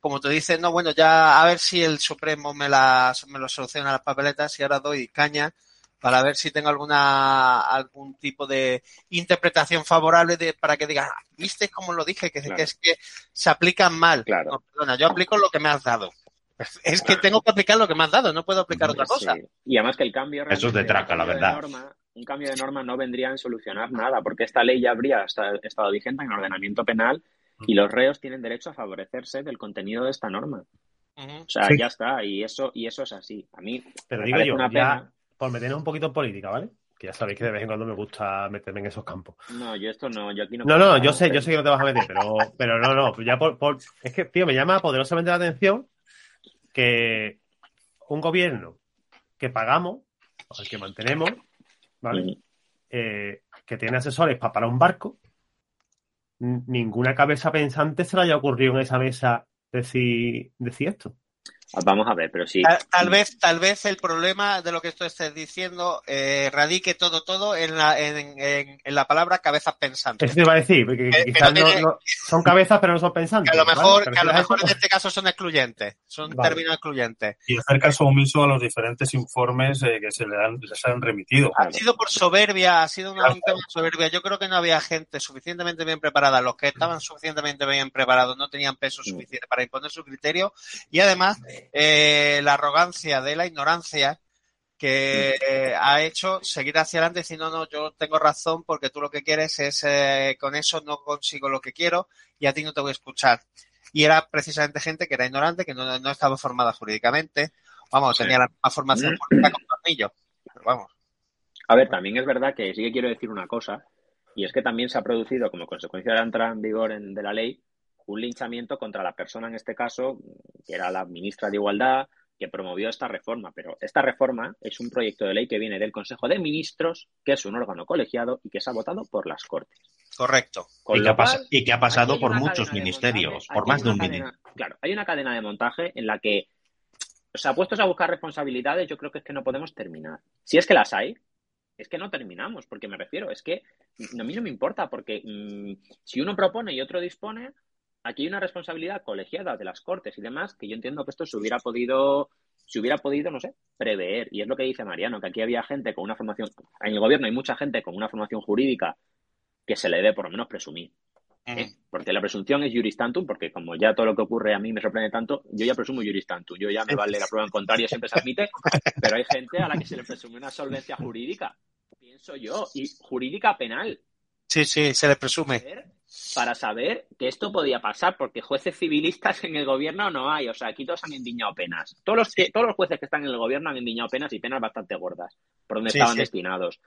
como te dicen, no, bueno, ya a ver si el Supremo me, las, me lo soluciona las papeletas y ahora doy caña para ver si tengo alguna algún tipo de interpretación favorable de, para que diga, ah, viste cómo lo dije, que, es que se aplican mal. Claro. perdona, yo aplico lo que me has dado. Es que tengo que aplicar lo que me has dado, no puedo aplicar otra cosa. Y además que el cambio... Eso es de traca, la verdad. Un cambio de norma no vendría a solucionar nada, porque esta ley ya habría estado vigente en el ordenamiento penal y los reos tienen derecho a favorecerse del contenido de esta norma. O sea, ya está, y eso, y eso es así. A mí. Pero digo yo, ya, por meternos un poquito en política, ¿vale? Que ya sabéis que de vez en cuando me gusta meterme en esos campos. No, yo esto no, yo aquí no. No, no, yo sé, yo sé que no te vas a meter, pero, pero no, no, ya por, por, es que, tío, me llama poderosamente la atención que un gobierno que pagamos, o el que mantenemos, ¿vale? Eh, que tiene asesores para parar un barco, ninguna cabeza pensante se le haya ocurrido en esa mesa decir, decir esto. Vamos a ver, pero sí. Tal, vez, tal vez el problema de lo que tú estés diciendo eh, radique todo, todo en la, en, en, la palabra cabezas pensantes. Eso te iba a decir, porque eh, quizás no, son cabezas pero no son pensantes. Que a lo mejor, que a lo mejor en este caso son excluyentes, son términos excluyentes. Y hacer caso omiso a los diferentes informes eh, que se le han, les han remitido. Ha sido por soberbia, ha sido una, un tema de soberbia. Yo creo que no había gente suficientemente bien preparada. Los que estaban suficientemente bien preparados no tenían peso mm. suficiente para imponer su criterio y además eh, la arrogancia de la ignorancia que ha hecho seguir hacia adelante diciendo, no, no, yo tengo razón porque tú lo que quieres es, eh, con eso no consigo lo que quiero y a ti no te voy a escuchar. Y era precisamente gente que era ignorante, que no, estaba formada jurídicamente, vamos, tenía la misma formación política con tornillo, pero vamos. A ver, también es verdad que sí que quiero decir una cosa, y es que también se ha producido como consecuencia de la entrada en vigor de la ley un linchamiento contra la persona en este caso, que era la ministra de Igualdad, que promovió esta reforma. Pero esta reforma es un proyecto de ley que viene del Consejo de Ministros, que es un órgano colegiado y que se ha votado por las Cortes. Correcto. y, que ha, pasado por muchos ministerios, por más de un ministerio. Claro, hay una cadena de montaje en la que, o sea, puestos a buscar responsabilidades, yo creo que es que no podemos terminar. Si es que las hay, es que no terminamos, porque me refiero, es que a mí no me importa, porque mm, si uno propone y otro dispone, aquí hay una responsabilidad colegiada de las Cortes y demás que yo entiendo que esto se hubiera podido, se hubiera podido, no sé, prever. Y es lo que dice Mariano, que aquí había gente con una formación, en el gobierno hay mucha gente con una formación jurídica que se le debe por lo menos presumir. ¿eh? Porque la presunción es juris tantum, porque como ya todo lo que ocurre a mí me sorprende tanto, yo ya presumo juris tantum. Yo ya me vale la prueba en contrario, siempre se admite, pero hay gente a la que se le presume una solvencia jurídica, pienso yo, y jurídica penal. Sí, sí, se le presume para saber que esto podía pasar, porque jueces civilistas en el gobierno no hay. O sea, aquí todos han endiñado penas. Todos los, que, todos los jueces que están en el gobierno han endiñado penas y penas bastante gordas, por donde estaban destinados.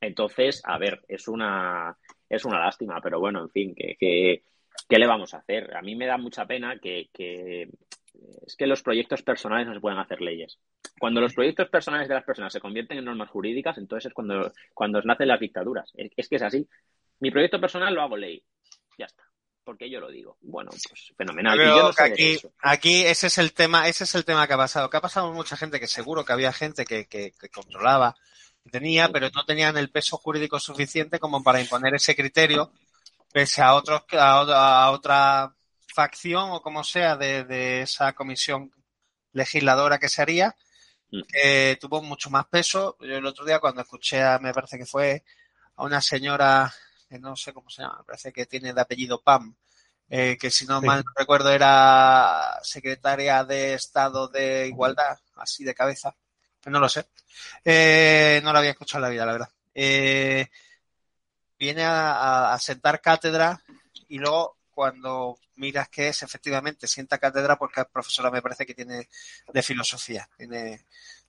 Entonces, a ver, es una, es una lástima, pero bueno, en fin, que, que, ¿qué le vamos a hacer? A mí me da mucha pena que, que es que los proyectos personales no se pueden hacer leyes. Cuando los proyectos personales de las personas se convierten en normas jurídicas, entonces es cuando, cuando nacen las dictaduras. es que es así. Mi proyecto personal lo hago ley. Ya está. Porque yo lo digo. Bueno, pues fenomenal. aquí, aquí ese es el tema, ese es el tema que ha pasado. Que ha pasado mucha gente que seguro que había gente que, que, controlaba, que tenía, pero no tenían el peso jurídico suficiente como para imponer ese criterio, pese a otros, a, otra facción o como sea de, de esa comisión legisladora que se haría, mm. que tuvo mucho más peso. Yo el otro día cuando escuché a, me parece que fue a una señora que no sé cómo se llama, parece que tiene de apellido Pam, eh, que si no mal recuerdo era secretaria de Estado de Igualdad, así de cabeza, no lo sé. Eh, no la había escuchado en la vida, la verdad. Eh, viene a, sentar cátedra y luego cuando miras que es, efectivamente sienta cátedra porque es profesora, me parece que tiene de filosofía, tiene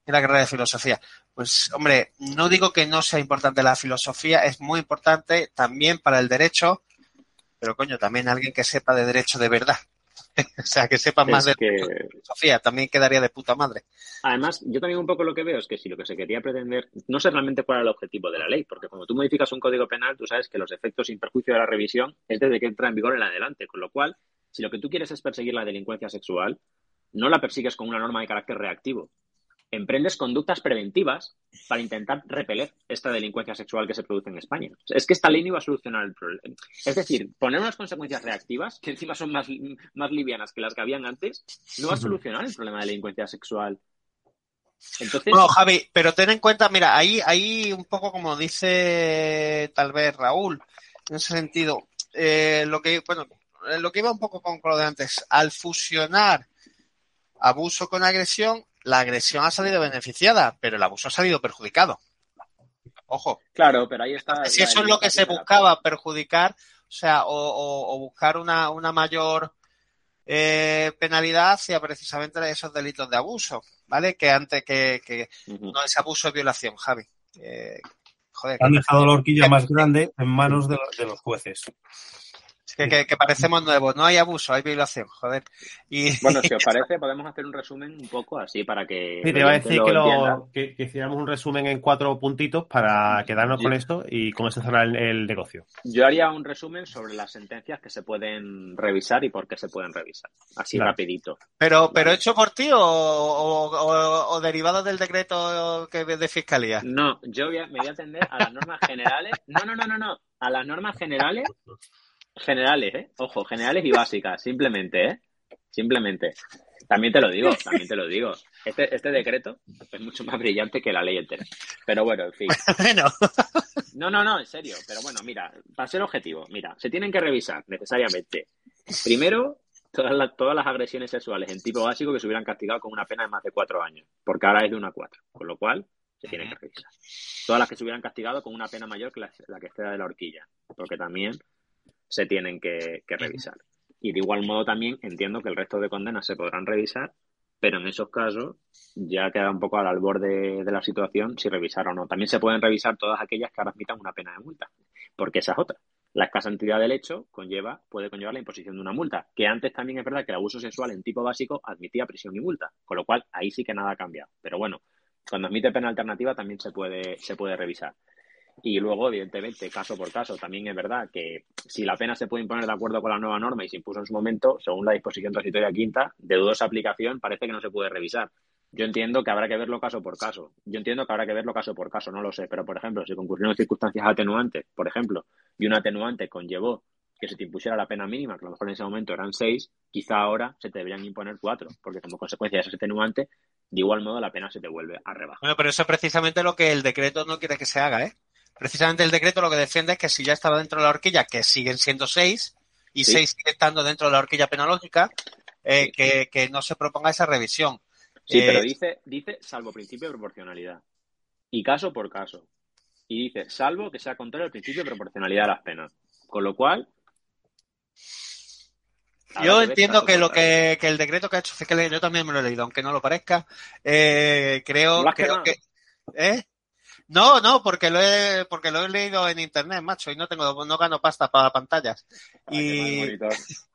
en la carrera de filosofía. Pues, hombre, no digo que no sea importante la filosofía, es muy importante también para el derecho, pero coño, también alguien que sepa de derecho de verdad. o sea, que sepa más de filosofía, también quedaría de puta madre. Además, yo también un poco lo que veo es que si lo que se quería pretender, no sé realmente cuál era el objetivo de la ley, porque cuando tú modificas un código penal, tú sabes que los efectos sin perjuicio de la revisión es desde que entra en vigor en adelante, con lo cual, si lo que tú quieres es perseguir la delincuencia sexual, no la persigues con una norma de carácter reactivo, emprendes conductas preventivas para intentar repeler esta delincuencia sexual que se produce en España. Es que esta ley no iba a solucionar el problema. Es decir, poner unas consecuencias reactivas, que encima son más, más livianas que las que habían antes, no va a solucionar el problema de delincuencia sexual. Entonces... Bueno, Javi, pero ten en cuenta, mira, ahí, ahí un poco como dice tal vez Raúl, en ese sentido, eh, lo que, bueno, lo que iba un poco con lo de antes, al fusionar abuso con agresión, la agresión ha salido beneficiada, pero el abuso ha salido perjudicado. Ojo. Claro, pero ahí está. Si eso es lo que se buscaba, perjudicar, o sea, o, buscar una, una mayor eh, penalidad hacia precisamente esos delitos de abuso, ¿vale? Que antes que, que no es abuso, es violación, Javi. Eh, joder, Han dejado la horquilla más grande en manos de, de los jueces. Que, parecemos nuevos, no hay abuso, hay violación, joder. Y... Bueno, si os parece, podemos hacer un resumen un poco así para que. Sí, te iba a decir que, que, hiciéramos un resumen en cuatro puntitos para quedarnos con esto y con eso cerrar el, negocio. Yo haría un resumen sobre las sentencias que se pueden revisar y por qué se pueden revisar. Así rapidito. Pero, pero hecho por ti o, derivado del decreto que de fiscalía. No, yo me voy a atender a las normas generales. No, no, no, no, no. A las normas generales generales, ¿eh? Ojo, generales y básicas, simplemente, ¿eh? Simplemente. También te lo digo, también te lo digo. Este, este decreto es mucho más brillante que la ley entera. Pero bueno, en fin. No, no, no, en serio. Pero bueno, mira, para ser objetivo, mira, se tienen que revisar necesariamente. Primero, todas las, todas las agresiones sexuales en tipo básico que se hubieran castigado con una pena de más de cuatro años, porque ahora es de una a cuatro. Con lo cual, se tienen que revisar. Todas las que se hubieran castigado con una pena mayor que la, la que esté de la horquilla, porque también se tienen que, revisar. Y de igual modo también entiendo que el resto de condenas se podrán revisar, pero en esos casos ya queda un poco al albor de, la situación si revisar o no. También se pueden revisar todas aquellas que ahora admitan una pena de multa, porque esa es otra. La escasa entidad del hecho conlleva, puede conllevar la imposición de una multa, que antes también es verdad que el abuso sexual en tipo básico admitía prisión y multa, con lo cual ahí sí que nada ha cambiado. Pero bueno, cuando admite pena alternativa también se puede, se puede revisar. Y luego, evidentemente, caso por caso, también es verdad que si la pena se puede imponer de acuerdo con la nueva norma y se impuso en su momento, según la disposición transitoria quinta, de dudosa aplicación, parece que no se puede revisar. Yo entiendo que habrá que verlo caso por caso. Yo entiendo que habrá que verlo caso por caso, no lo sé. Pero, por ejemplo, si concurrieron circunstancias atenuantes, por ejemplo, y un atenuante conllevó que se te impusiera la pena mínima, que a lo mejor en ese momento eran seis, quizá ahora se te deberían imponer cuatro, porque como consecuencia de ese atenuante, de igual modo la pena se te vuelve a rebajar. Bueno, pero eso es precisamente lo que el decreto no quiere que se haga, ¿eh? Precisamente el decreto lo que defiende es que si ya estaba dentro de la horquilla, que siguen siendo seis, y seis sigue estando dentro de la horquilla penológica, eh, que, no se proponga esa revisión. Sí, pero eh, dice, dice salvo principio de proporcionalidad. Y caso por caso. Y dice, salvo que sea contrario al principio de proporcionalidad de las penas. Con lo cual. Yo entiendo que lo que, el decreto que ha hecho Fiscalía, yo también me lo he leído, aunque no lo parezca. Eh, creo, creo que. ¿Eh? No, no, porque lo he, porque lo he leído en internet, macho, y no tengo, no gano pasta para pantallas. y,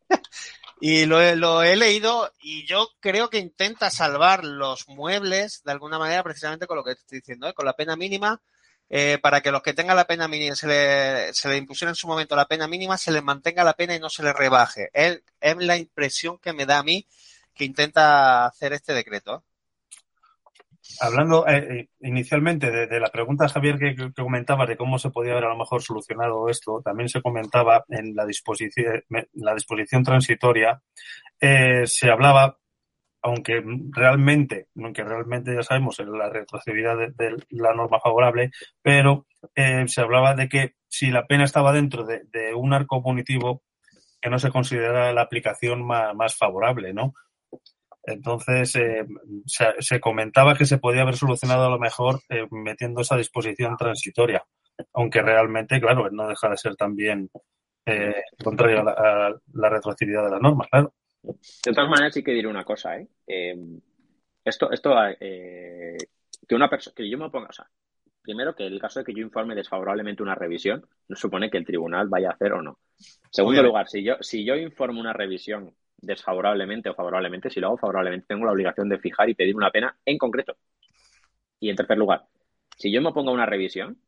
y lo he, lo he leído y yo creo que intenta salvar los muebles de alguna manera precisamente con lo que estoy diciendo, ¿eh? con la pena mínima, eh, para que los que tengan la pena mínima, se le, se le impusiera en su momento la pena mínima, se les mantenga la pena y no se le rebaje. Es, es la impresión que me da a mí que intenta hacer este decreto. Hablando eh, eh, inicialmente de, la pregunta, Javier, que, que, comentabas de cómo se podía haber a lo mejor solucionado esto, también se comentaba en la disposición, la disposición transitoria, eh, se hablaba, aunque realmente, aunque realmente ya sabemos la retroactividad de, la norma favorable, pero se hablaba de que si la pena estaba dentro de, un arco punitivo, que no se considera la aplicación más favorable, ¿no? Entonces, eh, se, comentaba que se podía haber solucionado a lo mejor eh, metiendo esa disposición transitoria, aunque realmente, claro, no deja de ser también eh, contrario a la, retroactividad de la norma, claro. De todas maneras, sí que diré una cosa, ¿eh? esto, esto que una persona, que yo me ponga, o sea, primero que el caso de que yo informe desfavorablemente una revisión, no supone que el tribunal vaya a hacer o no. Segundo lugar, si yo, si yo informo una revisión desfavorablemente o favorablemente, si lo hago favorablemente, tengo la obligación de fijar y pedir una pena en concreto. Y en tercer lugar, si yo me pongo una revisión,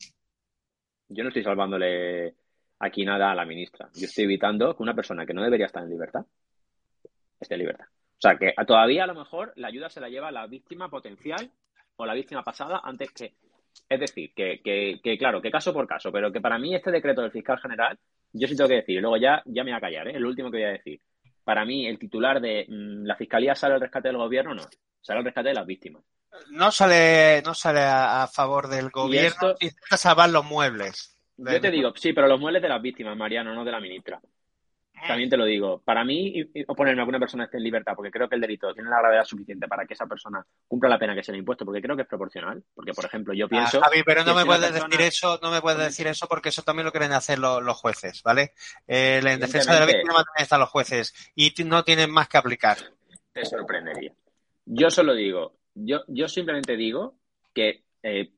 yo no estoy salvándole aquí nada a la ministra. Yo estoy evitando que una persona que no debería estar en libertad esté en libertad. O sea, que todavía a lo mejor la ayuda se la lleva la víctima potencial o la víctima pasada antes que. Es decir, que, que, claro, que caso por caso, pero que para mí este decreto del fiscal general, yo sí tengo que decir, y luego ya, ya me voy a callar, ¿eh? el último que voy a decir para mí el titular de mm, la fiscalía sale al rescate del gobierno, no, sale al rescate de las víctimas. No sale, no sale a, favor del gobierno y, salvar los muebles. Yo te digo, sí, pero los muebles de las víctimas, Mariano, no de la ministra. También te lo digo, para mí oponerme a que una persona esté en libertad porque creo que el delito tiene la gravedad suficiente para que esa persona cumpla la pena que se le ha impuesto, porque creo que es proporcional. Porque, por ejemplo, yo ah, pienso. Javi, pero no me puedes decir eso, no me puedes decir eso porque eso también lo quieren hacer los, jueces, ¿vale? Eh, en defensa de la víctima también están los jueces y no tienen más que aplicar. Te sorprendería. Yo solo digo, yo, yo simplemente digo que eh,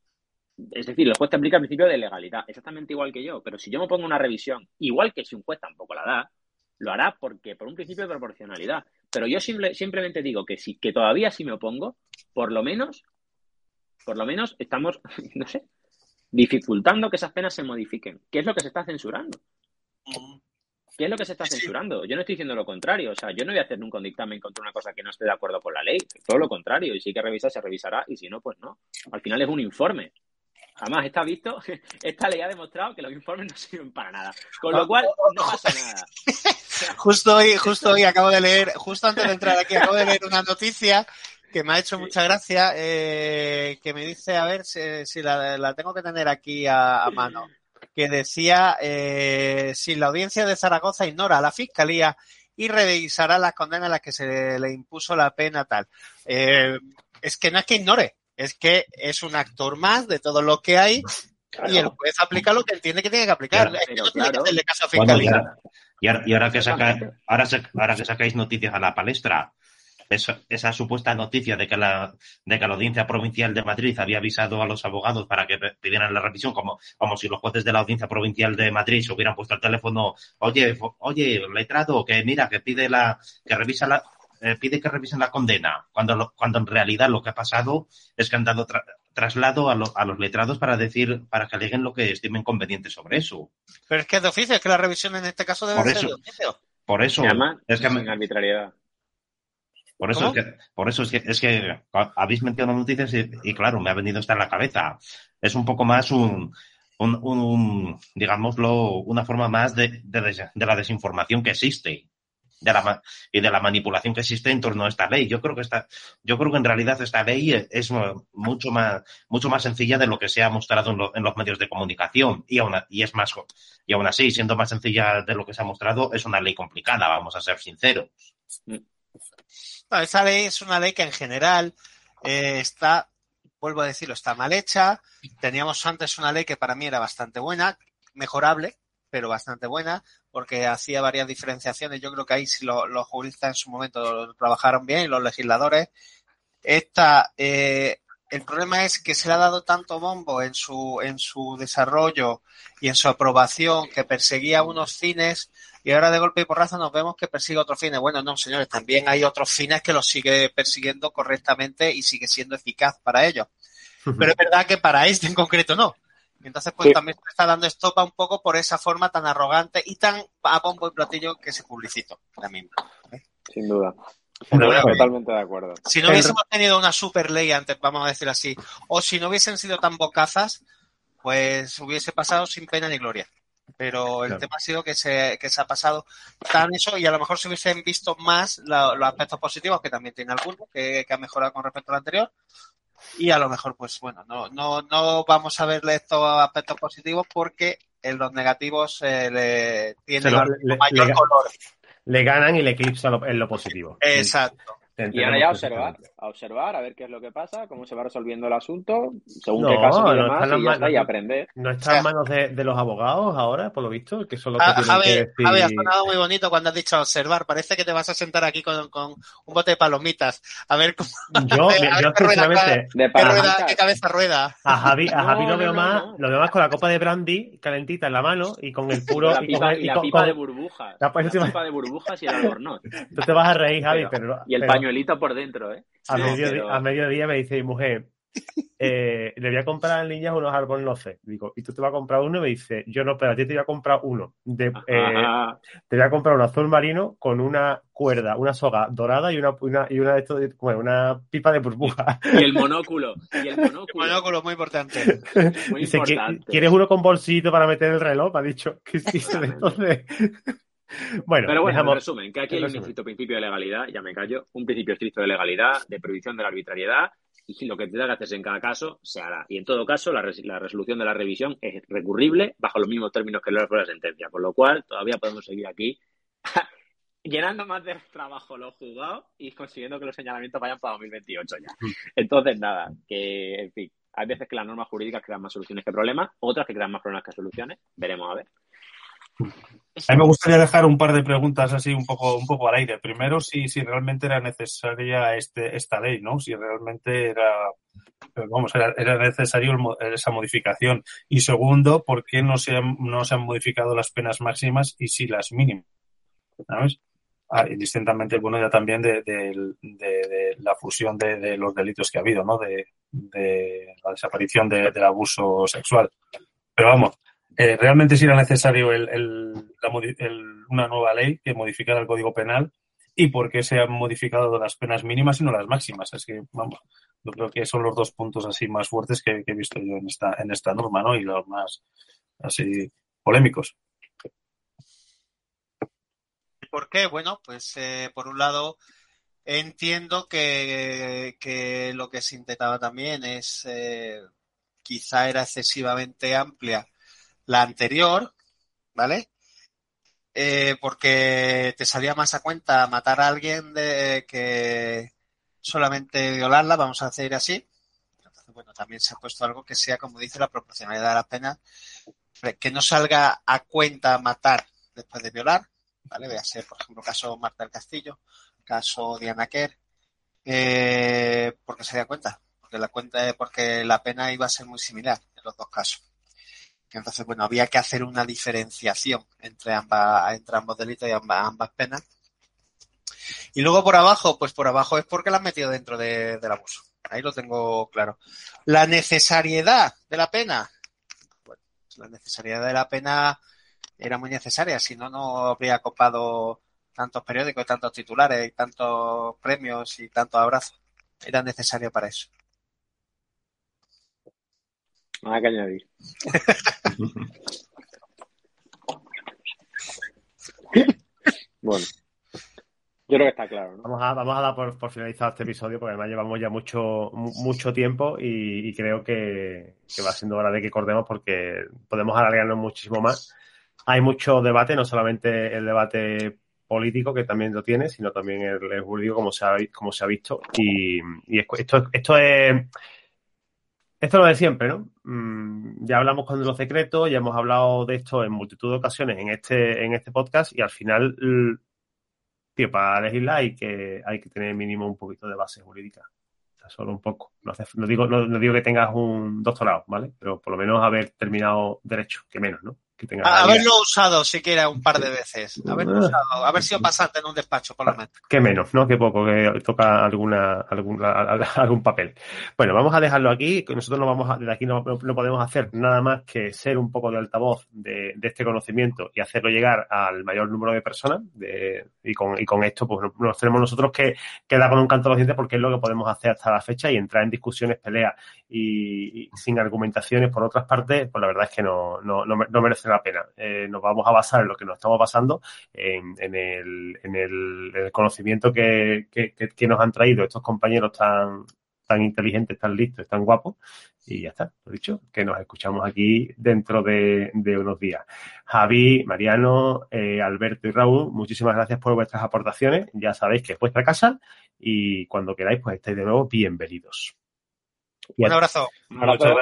es decir, el juez te aplica el principio de legalidad, exactamente igual que yo, pero si yo me pongo una revisión, igual que si un juez tampoco la da, lo hará porque por un principio de proporcionalidad. Pero yo simplemente digo que si, que todavía si me opongo, por lo menos, por lo menos estamos, no sé, dificultando que esas penas se modifiquen. ¿Qué es lo que se está censurando? ¿Qué es lo que se está censurando? Yo no estoy diciendo lo contrario. O sea, yo no voy a hacer nunca un dictamen contra una cosa que no esté de acuerdo con la ley. Todo lo contrario. Y si hay que revisar, se revisará. Y si no, pues no. Al final es un informe. Además, está visto, esta ley ha demostrado que los informes no sirven para nada. Con lo cual, no pasa nada. Justo hoy, justo hoy acabo de leer, justo antes de entrar aquí, acabo de leer una noticia que me ha hecho mucha gracia, eh, que me dice, a ver si, la, tengo que tener aquí a, mano, que decía, eh, si la audiencia de Zaragoza ignora a la Fiscalía y revisará las condenas a las que se le impuso la pena tal. Eh, es que no es que ignore, es que es un actor más de todo lo que hay y el juez aplica lo que entiende que tiene que aplicar. y, ahora, que ahora, que sacáis noticias a la palestra, esa, esa, supuesta noticia de que, la, de que la Audiencia Provincial de Madrid había avisado a los abogados para que pidieran la revisión, como, como si los jueces de la Audiencia Provincial de Madrid se hubieran puesto al teléfono, oye, oye, letrado, que mira, que pide la, que revisa la, eh, pide que revisen la condena, cuando, cuando en realidad lo que ha pasado es que han dado traslado a, a, los letrados para decir, para que aleguen lo que estimen conveniente sobre eso. Pero es que es de oficio, es que la revisión en este caso debe ser de oficio. Por eso. es que arbitrariedad. Por eso, es que, por eso es que, es que habéis mencionado noticias y, claro, me ha venido esta en la cabeza. Es un poco más un, un, un digámoslo, una forma más de, de, de la desinformación que existe de la, y de la manipulación que existe en torno a esta ley. Yo creo que esta, yo creo que en realidad esta ley es mucho más, mucho más sencilla de lo que se ha mostrado en, los medios de comunicación y aún, y es más, y aún así, siendo más sencilla de lo que se ha mostrado, es una ley complicada, vamos a ser sinceros. esa ley es una ley que en general eh, está, vuelvo a decirlo, está mal hecha. Teníamos antes una ley que para mí era bastante buena, mejorable, pero bastante buena, porque hacía varias diferenciaciones. Yo creo que ahí si los juristas en su momento trabajaron bien y los legisladores. Esta, eh, el problema es que se le ha dado tanto bombo en su, en su desarrollo y en su aprobación que perseguía unos fines y ahora de golpe y porrazo nos vemos que persigue otros fines. Bueno, no, señores, también hay otros fines que los sigue persiguiendo correctamente y sigue siendo eficaz para ellos. Pero es verdad que para este en concreto no. Entonces, pues también se está dando estopa un poco por esa forma tan arrogante y tan a bombo y platillo que se publicitó también. ¿eh? Sin duda. totalmente de acuerdo. Si no hubiésemos tenido una super ley antes, vamos a decir así, o si no hubiesen sido tan bocazas, pues hubiese pasado sin pena ni gloria. Pero el tema ha sido que se, que se ha pasado tan eso y a lo mejor se hubiesen visto más los aspectos positivos, que también tiene algunos, que, que ha mejorado con respecto al anterior, y a lo mejor, pues bueno, no, no, no vamos a verle estos aspectos positivos porque en los negativos eh, le tiene mayor color. Le ganan y le eclipsan en lo positivo. Exacto. Y ahora ya observar, a observar, a ver qué es lo que pasa, cómo se va resolviendo el asunto, según qué caso y demás, y, ya está, y aprender. No está en manos de, de, los abogados ahora, por lo visto, que son los que ah, tienen que decir... Javi, ha sonado muy bonito cuando has dicho observar. Parece que te vas a sentar aquí con, con un bote de palomitas. A ver cómo... Yo, yo sinceramente... ¿Qué, rueda, ¿Qué cabeza rueda? A Javi, a Javi lo, veo más, lo veo más con la copa de brandy calentita en la mano y con el puro... La pipa, y, la pipa de burbujas. La, pipa de burbujas y el albornoz. Tú te vas a reír, Javi, pero... y el pañuelito por dentro, ¿eh? A, mediodía, me dice mi mujer, eh, le voy a comprar a las niñas unos albornoces. Digo, ¿y tú te vas a comprar uno? Y me dice, yo no, pero a ti te voy a comprar uno. De, eh, te voy a comprar un azul marino con una cuerda, una soga dorada y una, y una, de esto bueno, una pipa de burbuja. Y el monóculo. Y el monóculo. muy importante. Muy importante. ¿Quieres uno con bolsito para meter el reloj? Me ha dicho que sí, entonces. Bueno, pero bueno, en resumen, que aquí hay un estricto principio de legalidad, ya me callo, un principio estricto de legalidad, de prohibición de la arbitrariedad, y lo que tenga que hacerse en cada caso se hará. Y en todo caso, la, resolución de la revisión es recurrible bajo los mismos términos que la sentencia, con lo cual todavía podemos seguir aquí llenando más de trabajo lo jugado y consiguiendo que los señalamientos vayan para 2028 ya. Entonces, nada, que, en fin, hay veces que las normas jurídicas crean más soluciones que problemas, otras que crean más problemas que soluciones. Veremos a ver. A mí me gustaría dejar un par de preguntas así un poco, un poco al aire. Primero, si, si realmente era necesaria este, esta ley, ¿no? Si realmente era, vamos, era, era necesario esa modificación. Y segundo, ¿por qué no se, han, no se han modificado las penas máximas y sí las mínimas? ¿Sabes? Ah, y distintamente, bueno, ya también de, de, de, la fusión de, los delitos que ha habido, ¿no? De, la desaparición del abuso sexual. Pero vamos, eh, realmente si era necesario el, el, una nueva ley que modificara el Código Penal y por qué se han modificado las penas mínimas y no las máximas. Es que, vamos, yo creo que son los dos puntos así más fuertes que, he visto yo en esta, en esta norma, ¿no? Y los más así polémicos. ¿Por qué? Bueno, pues eh, por un lado entiendo que, que, lo que se intentaba también es eh, quizá era excesivamente amplia la anterior, ¿vale? Eh, porque te salía más a cuenta matar a alguien de que solamente violarla, vamos a hacer así. Entonces, bueno, también se ha puesto algo que sea, como dice, la proporcionalidad de la pena, que no salga a cuenta matar después de violar, ¿vale? Voy a ser, por ejemplo, caso Marta del Castillo, caso Diana Kerr, eh, porque se da cuenta, porque la cuenta, porque la pena iba a ser muy similar en los dos casos. Entonces, bueno, había que hacer una diferenciación entre, ambas, entre ambos delitos y ambas, ambas penas. Y luego por abajo, pues por abajo es porque la han metido dentro de, del abuso. Ahí lo tengo claro. La necesariedad de la pena. Bueno, la necesariedad de la pena era muy necesaria, si no, no habría copado tantos periódicos, tantos titulares, y tantos premios y tantos abrazos. Era necesario para eso. Nada que añadir. bueno. Yo creo que está claro. ¿no? Vamos, a, vamos a dar por, por, finalizado este episodio porque además llevamos ya mucho, mucho tiempo y, y creo que, que, va siendo hora de que cortemos porque podemos alargarnos muchísimo más. Hay mucho debate, no solamente el debate político que también lo tiene, sino también el, el jurídico como se ha, como se ha visto. Y, y esto, esto es esto es lo de siempre, ¿no? Mm, ya hablamos con los secretos, ya hemos hablado de esto en multitud de ocasiones en este, en este podcast y al final, tío, para legislar hay que, hay que tener mínimo un poquito de base jurídica. O sea, solo un poco. No, digo, no, no digo que tengas un doctorado, ¿vale? Pero por lo menos haber terminado derecho, que menos, ¿no? Haberlo usado siquiera un par de veces. Haberlo ah. usado, haber sido pasante en un despacho, por lo menos. Que menos, ¿no? Que poco, que toca alguna, alguna algún papel. Bueno, vamos a dejarlo aquí. Nosotros no vamos a, desde aquí no, no, podemos hacer nada más que ser un poco de altavoz de, de, este conocimiento y hacerlo llegar al mayor número de personas. De, y, con, y con esto, pues nos tenemos nosotros que quedar con un canto de porque es lo que podemos hacer hasta la fecha y entrar en discusiones, peleas y, y sin argumentaciones por otras partes, pues la verdad es que no, no, no, no merece la pena. Eh, nos vamos a basar en lo que nos estamos basando, en, en, el, en el, conocimiento que, que, que, nos han traído estos compañeros tan, tan inteligentes, tan listos, tan guapos. Y ya está, lo dicho, que nos escuchamos aquí dentro de, de unos días. Javi, Mariano, eh, Alberto y Raúl, muchísimas gracias por vuestras aportaciones. Ya sabéis que es vuestra casa y cuando queráis, pues estáis de nuevo bienvenidos. Un abrazo. Un abrazo.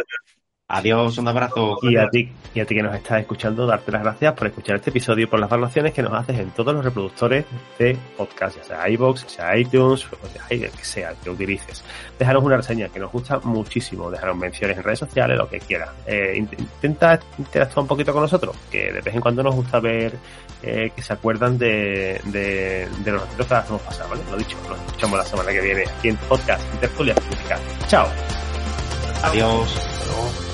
Adiós, un abrazo. Y a ti, y a ti que nos estás escuchando, darte las gracias por escuchar este episodio y por las valoraciones que nos haces en todos los reproductores de podcast, ya sea iVoox, sea iTunes, o sea el que sea, el que utilices. Déjanos una reseña que nos gusta muchísimo, déjanos menciones en redes sociales, lo que quieras. Eh, intenta interactuar un poquito con nosotros, que de vez en cuando nos gusta ver eh, que se acuerdan de, de, de los ratitos que hacemos pasar, ¿vale? Lo dicho, nos escuchamos la semana que viene aquí en podcast Intertulia Chao. Adiós. Adiós.